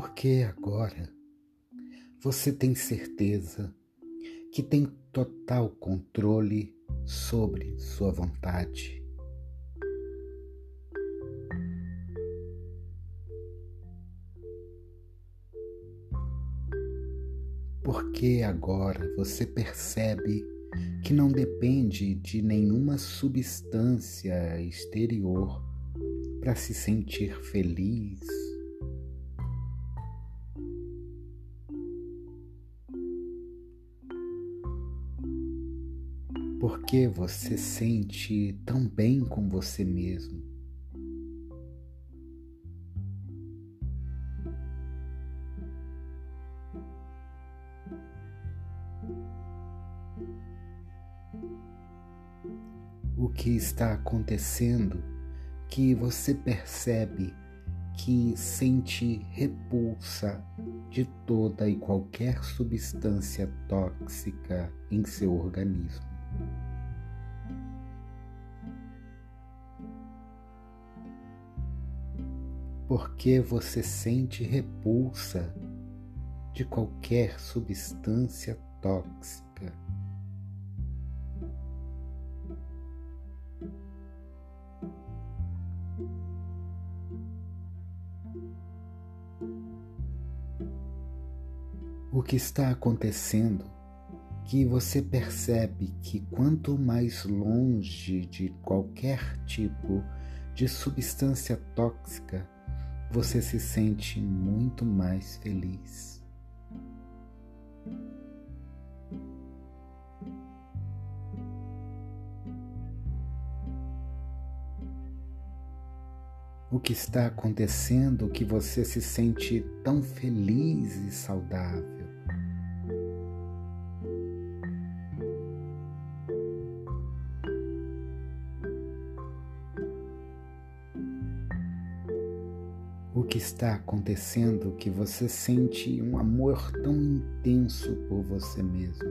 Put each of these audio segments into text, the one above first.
Porque agora você tem certeza que tem total controle sobre sua vontade. Porque agora você percebe que não depende de nenhuma substância exterior para se sentir feliz Por que você sente tão bem com você mesmo? O que está acontecendo que você percebe que sente repulsa de toda e qualquer substância tóxica em seu organismo. Porque você sente repulsa de qualquer substância tóxica. O que está acontecendo que você percebe que quanto mais longe de qualquer tipo de substância tóxica, você se sente muito mais feliz. O que está acontecendo que você se sente tão feliz e saudável? Está acontecendo que você sente um amor tão intenso por você mesmo.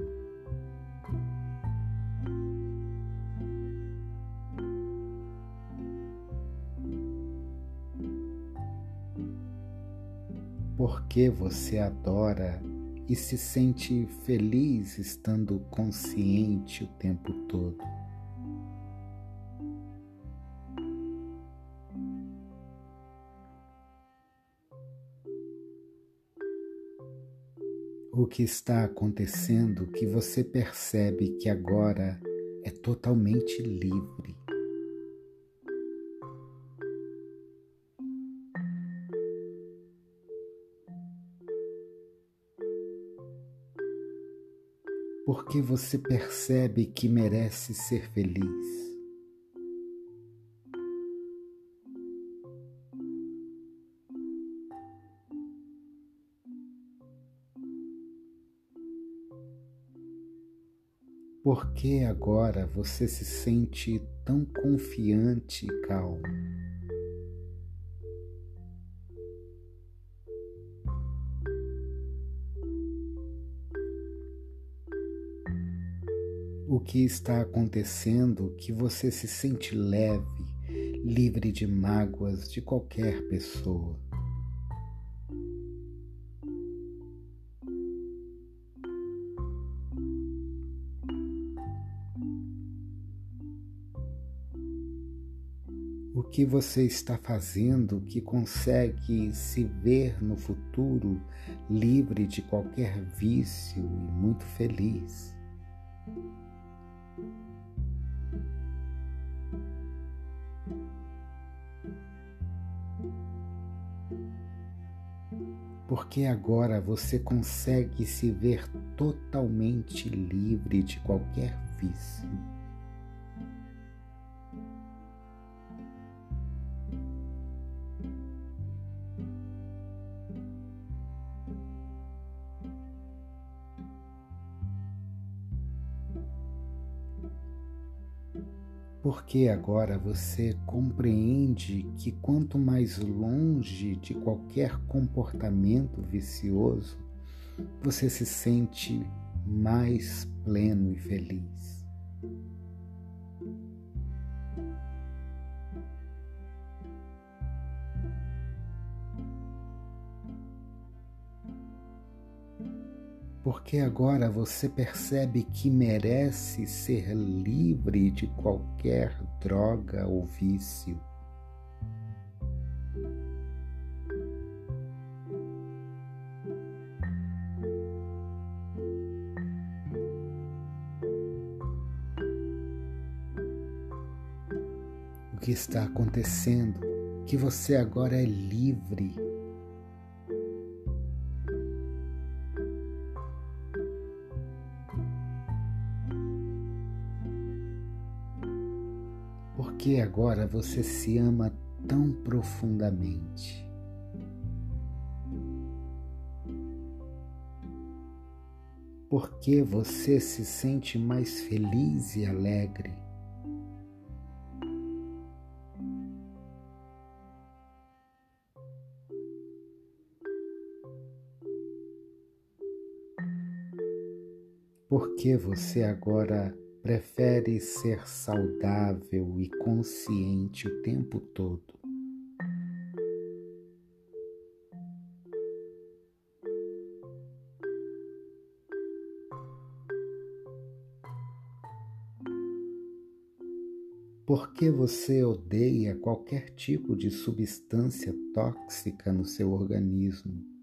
Porque você adora e se sente feliz estando consciente o tempo todo. O que está acontecendo que você percebe que agora é totalmente livre. Porque você percebe que merece ser feliz. Por que agora você se sente tão confiante e calmo? O que está acontecendo que você se sente leve, livre de mágoas de qualquer pessoa? Que você está fazendo que consegue se ver no futuro livre de qualquer vício e muito feliz. Porque agora você consegue se ver totalmente livre de qualquer vício. Porque agora você compreende que quanto mais longe de qualquer comportamento vicioso, você se sente mais pleno e feliz. Porque agora você percebe que merece ser livre de qualquer droga ou vício. O que está acontecendo? Que você agora é livre que agora você se ama tão profundamente? Por que você se sente mais feliz e alegre? Por que você agora prefere ser saudável e consciente o tempo todo. Por que você odeia qualquer tipo de substância tóxica no seu organismo?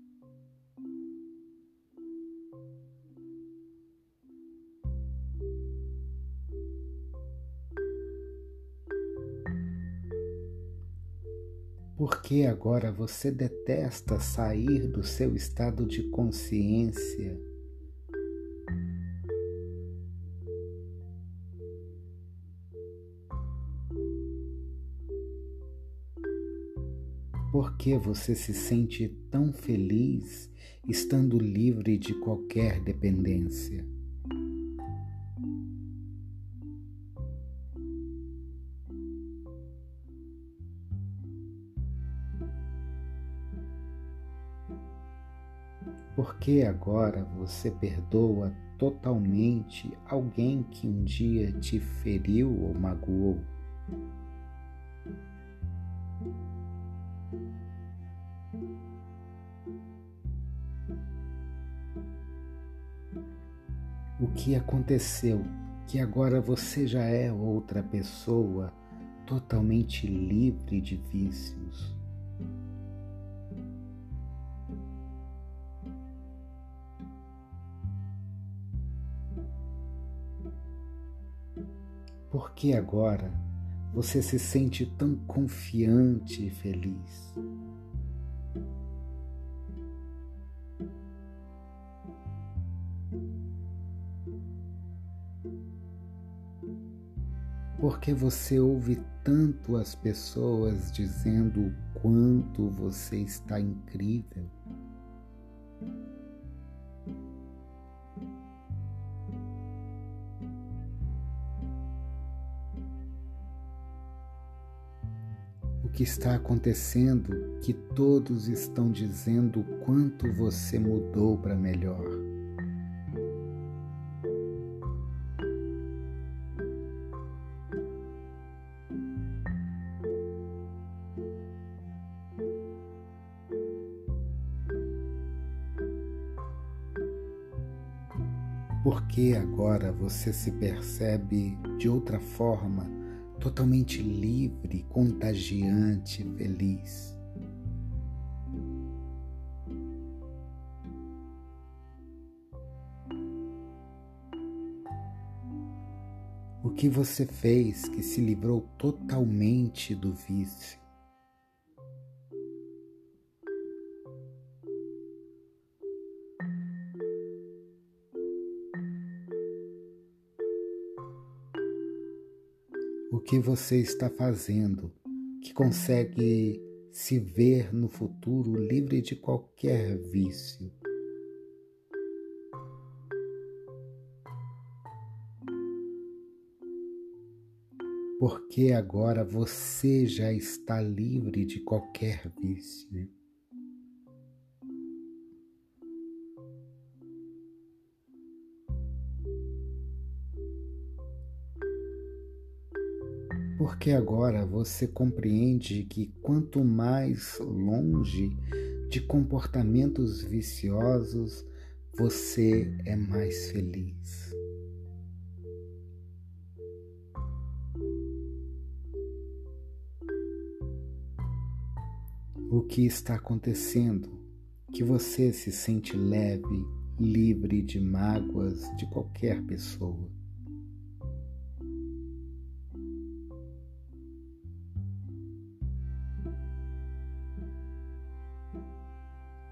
Por que agora você detesta sair do seu estado de consciência? Por que você se sente tão feliz estando livre de qualquer dependência? Que agora você perdoa totalmente alguém que um dia te feriu ou magoou? O que aconteceu que agora você já é outra pessoa totalmente livre de vícios? Que agora você se sente tão confiante e feliz? Porque você ouve tanto as pessoas dizendo o quanto você está incrível? Que está acontecendo que todos estão dizendo o quanto você mudou para melhor. Porque agora você se percebe de outra forma totalmente livre, contagiante, feliz. O que você fez que se livrou totalmente do vício? Que você está fazendo, que consegue se ver no futuro livre de qualquer vício. Porque agora você já está livre de qualquer vício. Porque agora você compreende que quanto mais longe de comportamentos viciosos você é mais feliz. O que está acontecendo? Que você se sente leve, livre de mágoas de qualquer pessoa.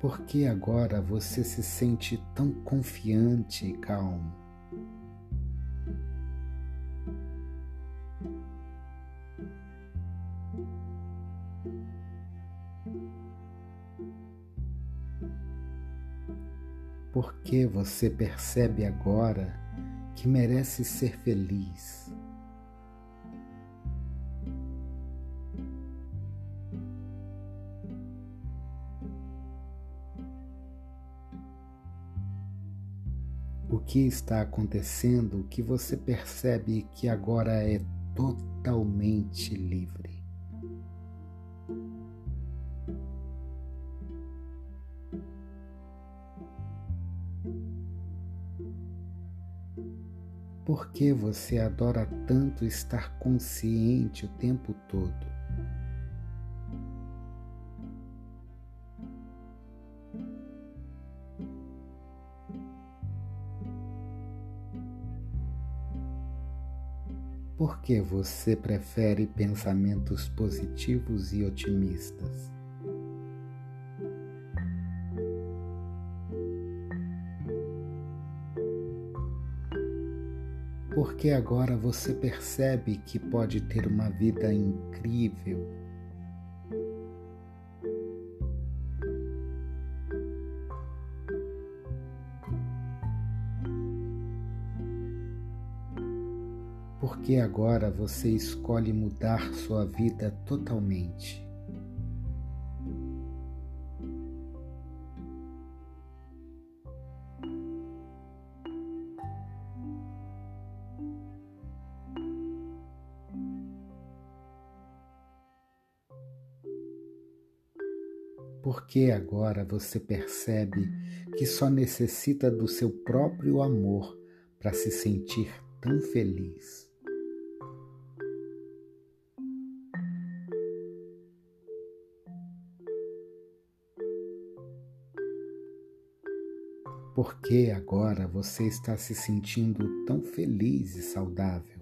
Por que agora você se sente tão confiante e calmo? Por que você percebe agora que merece ser feliz? Que está acontecendo que você percebe que agora é totalmente livre. Por que você adora tanto estar consciente o tempo todo? Por que você prefere pensamentos positivos e otimistas? Porque agora você percebe que pode ter uma vida incrível porque agora você escolhe mudar sua vida totalmente. Porque agora você percebe que só necessita do seu próprio amor para se sentir tão feliz. Por que agora você está se sentindo tão feliz e saudável?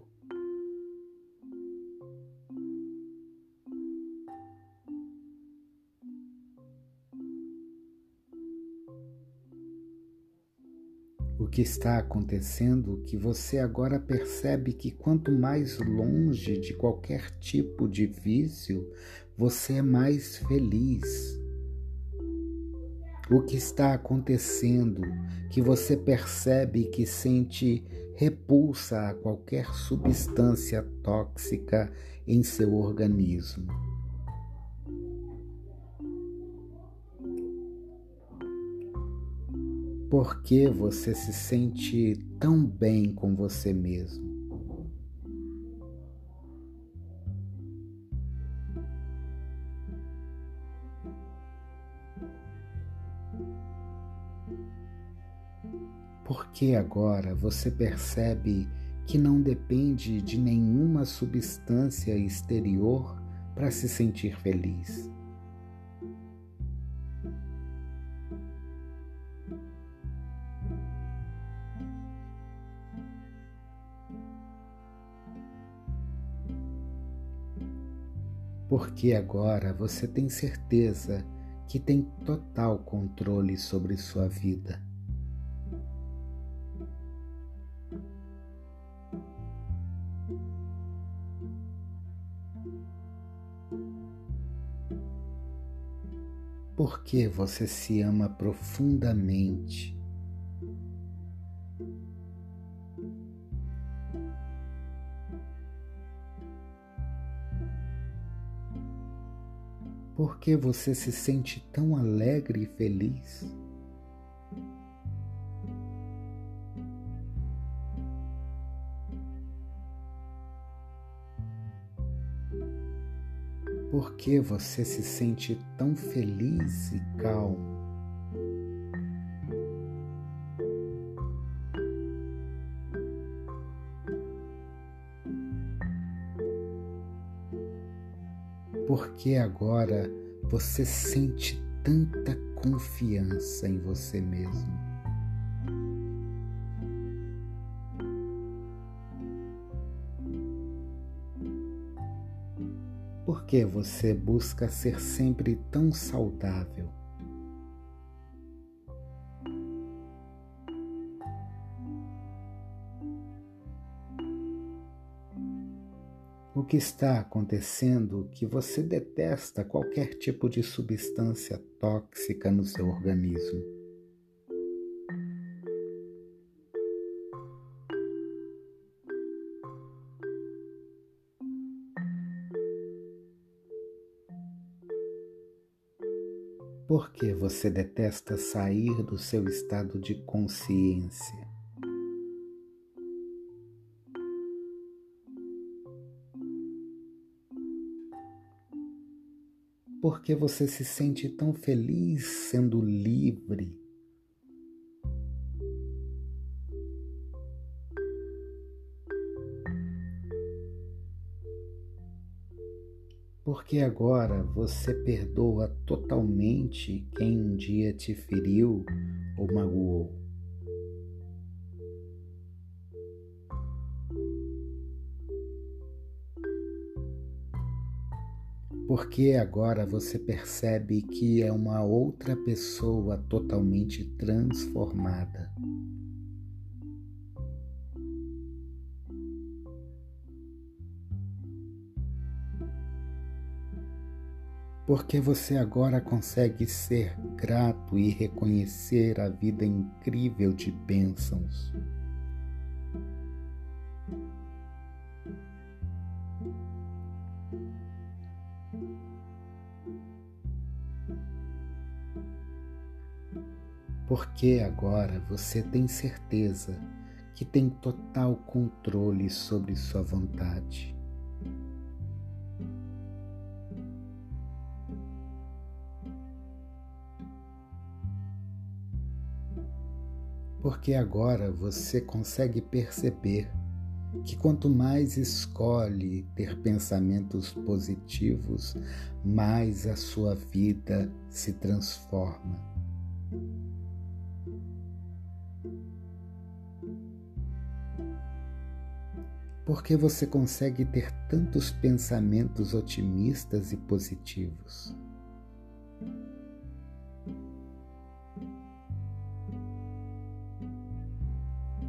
O que está acontecendo que você agora percebe que quanto mais longe de qualquer tipo de vício, você é mais feliz o que está acontecendo, que você percebe que sente repulsa a qualquer substância tóxica em seu organismo. Por que você se sente tão bem com você mesmo? Porque agora você percebe que não depende de nenhuma substância exterior para se sentir feliz. Porque agora você tem certeza que tem total controle sobre sua vida. Porque você se ama profundamente. Por que você se sente tão alegre e feliz? Por que você se sente tão feliz e calmo? Por que agora você sente tanta confiança em você mesmo? Por que você busca ser sempre tão saudável? O que está acontecendo que você detesta qualquer tipo de substância tóxica no seu organismo? Por que você detesta sair do seu estado de consciência? Por que você se sente tão feliz sendo livre? Porque agora você perdoa totalmente quem um dia te feriu ou magoou. porque agora você percebe que é uma outra pessoa totalmente transformada. Porque você agora consegue ser grato e reconhecer a vida incrível de bênçãos. porque agora você tem certeza que tem total controle sobre sua vontade. Porque agora você consegue perceber que quanto mais escolhe ter pensamentos positivos, mais a sua vida se transforma. Porque você consegue ter tantos pensamentos otimistas e positivos?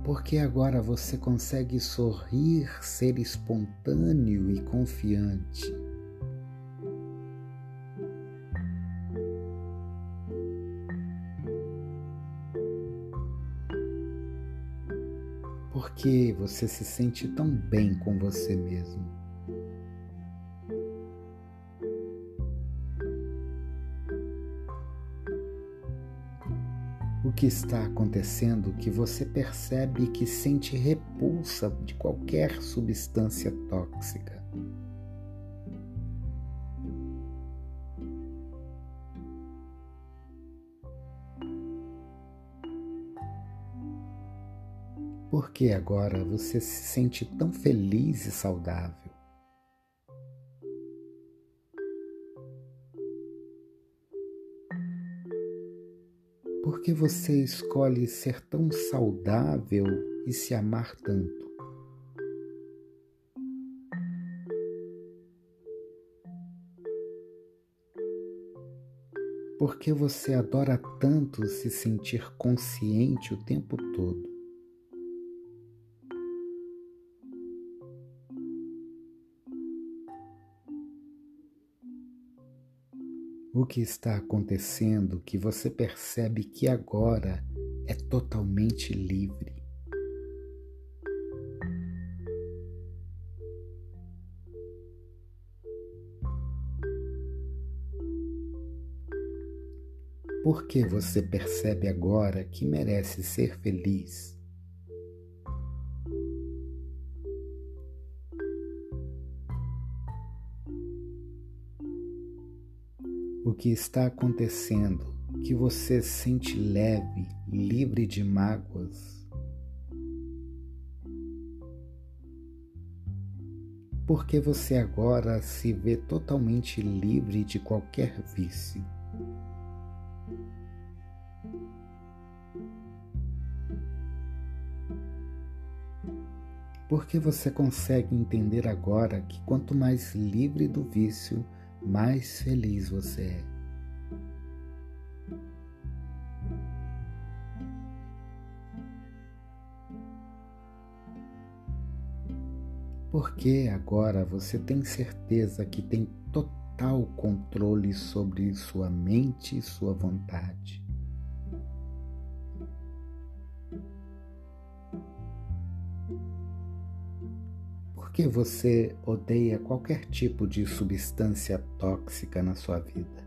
Porque agora você consegue sorrir, ser espontâneo e confiante? Por que você se sente tão bem com você mesmo? Que está acontecendo que você percebe que sente repulsa de qualquer substância tóxica? Por que agora você se sente tão feliz e saudável? Por que você escolhe ser tão saudável e se amar tanto? Por que você adora tanto se sentir consciente o tempo todo? O que está acontecendo que você percebe que agora é totalmente livre. Por que você percebe agora que merece ser feliz? Que está acontecendo, que você sente leve, livre de mágoas. porque você agora se vê totalmente livre de qualquer vício. Porque você consegue entender agora que quanto mais livre do vício, mais feliz você é. Porque agora você tem certeza que tem total controle sobre sua mente e sua vontade. Porque você odeia qualquer tipo de substância tóxica na sua vida.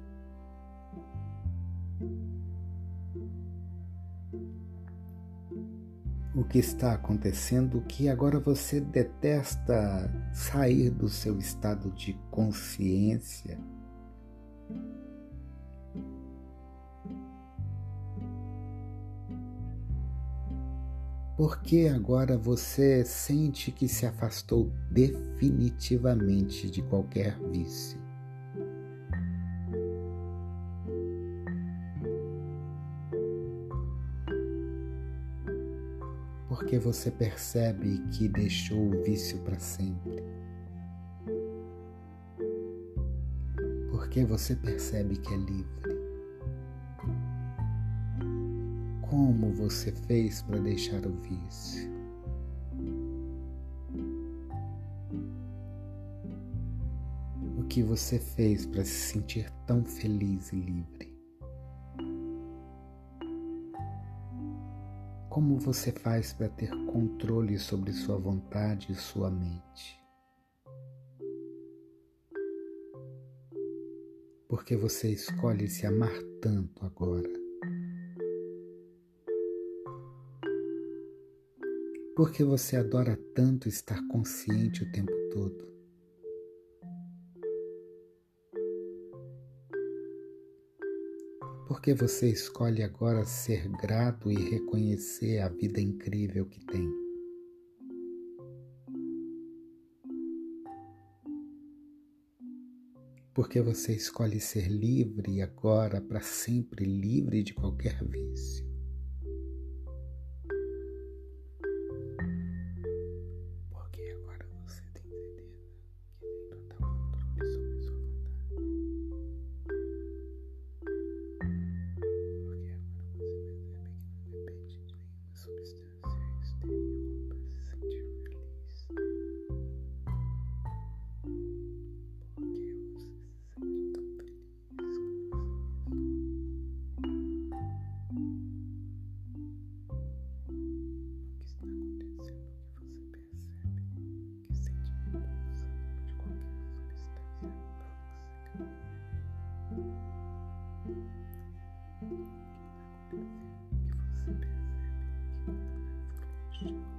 O que está acontecendo que agora você detesta sair do seu estado de consciência. Porque agora você sente que se afastou definitivamente de qualquer vício. Porque você percebe que deixou o vício para sempre. Porque você percebe que é livre. Como você fez para deixar o vício? O que você fez para se sentir tão feliz e livre? Como você faz para ter controle sobre sua vontade e sua mente? Porque você escolhe se amar tanto agora? Porque você adora tanto estar consciente o tempo todo? Porque você escolhe agora ser grato e reconhecer a vida incrível que tem. Porque você escolhe ser livre agora, para sempre livre de qualquer vício. Sente